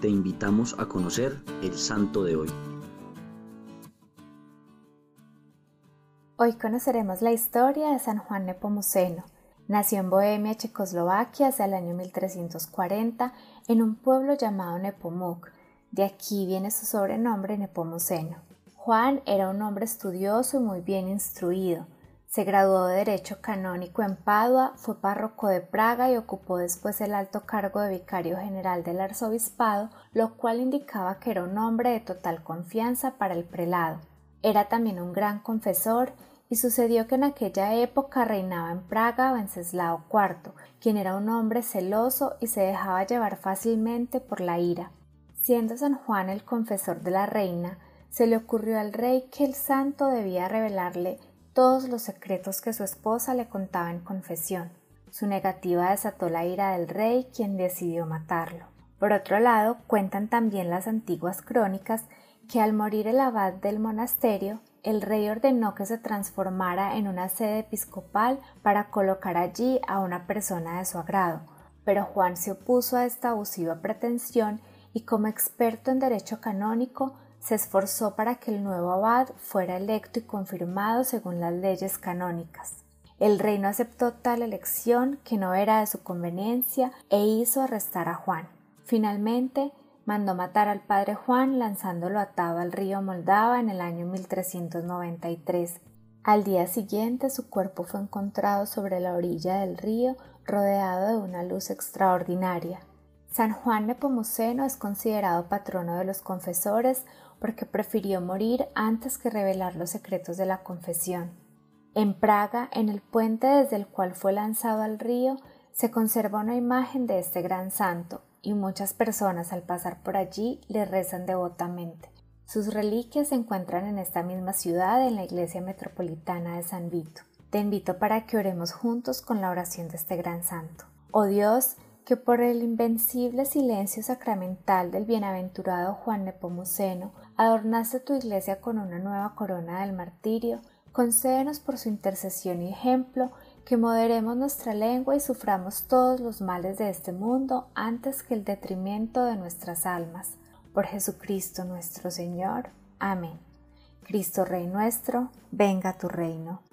te invitamos a conocer el santo de hoy. Hoy conoceremos la historia de San Juan Nepomuceno. Nació en Bohemia, Checoslovaquia, hacia el año 1340, en un pueblo llamado Nepomuk. De aquí viene su sobrenombre Nepomuceno. Juan era un hombre estudioso y muy bien instruido. Se graduó de Derecho Canónico en Padua, fue párroco de Praga y ocupó después el alto cargo de vicario general del arzobispado, lo cual indicaba que era un hombre de total confianza para el prelado. Era también un gran confesor y sucedió que en aquella época reinaba en Praga Wenceslao IV, quien era un hombre celoso y se dejaba llevar fácilmente por la ira. Siendo San Juan el confesor de la reina, se le ocurrió al rey que el santo debía revelarle todos los secretos que su esposa le contaba en confesión. Su negativa desató la ira del rey, quien decidió matarlo. Por otro lado, cuentan también las antiguas crónicas que al morir el abad del monasterio, el rey ordenó que se transformara en una sede episcopal para colocar allí a una persona de su agrado, pero Juan se opuso a esta abusiva pretensión y como experto en derecho canónico se esforzó para que el nuevo abad fuera electo y confirmado según las leyes canónicas. El rey no aceptó tal elección que no era de su conveniencia e hizo arrestar a Juan. Finalmente, mandó matar al padre Juan lanzándolo atado al río Moldava en el año 1393. Al día siguiente su cuerpo fue encontrado sobre la orilla del río rodeado de una luz extraordinaria. San Juan Nepomuceno es considerado patrono de los confesores porque prefirió morir antes que revelar los secretos de la confesión. En Praga, en el puente desde el cual fue lanzado al río, se conserva una imagen de este gran santo, y muchas personas al pasar por allí le rezan devotamente. Sus reliquias se encuentran en esta misma ciudad, en la iglesia metropolitana de San Vito. Te invito para que oremos juntos con la oración de este gran santo. Oh Dios, que por el invencible silencio sacramental del bienaventurado Juan Nepomuceno adornaste tu iglesia con una nueva corona del martirio, concédenos por su intercesión y ejemplo que moderemos nuestra lengua y suframos todos los males de este mundo antes que el detrimento de nuestras almas. Por Jesucristo nuestro Señor. Amén. Cristo Rey nuestro, venga tu reino.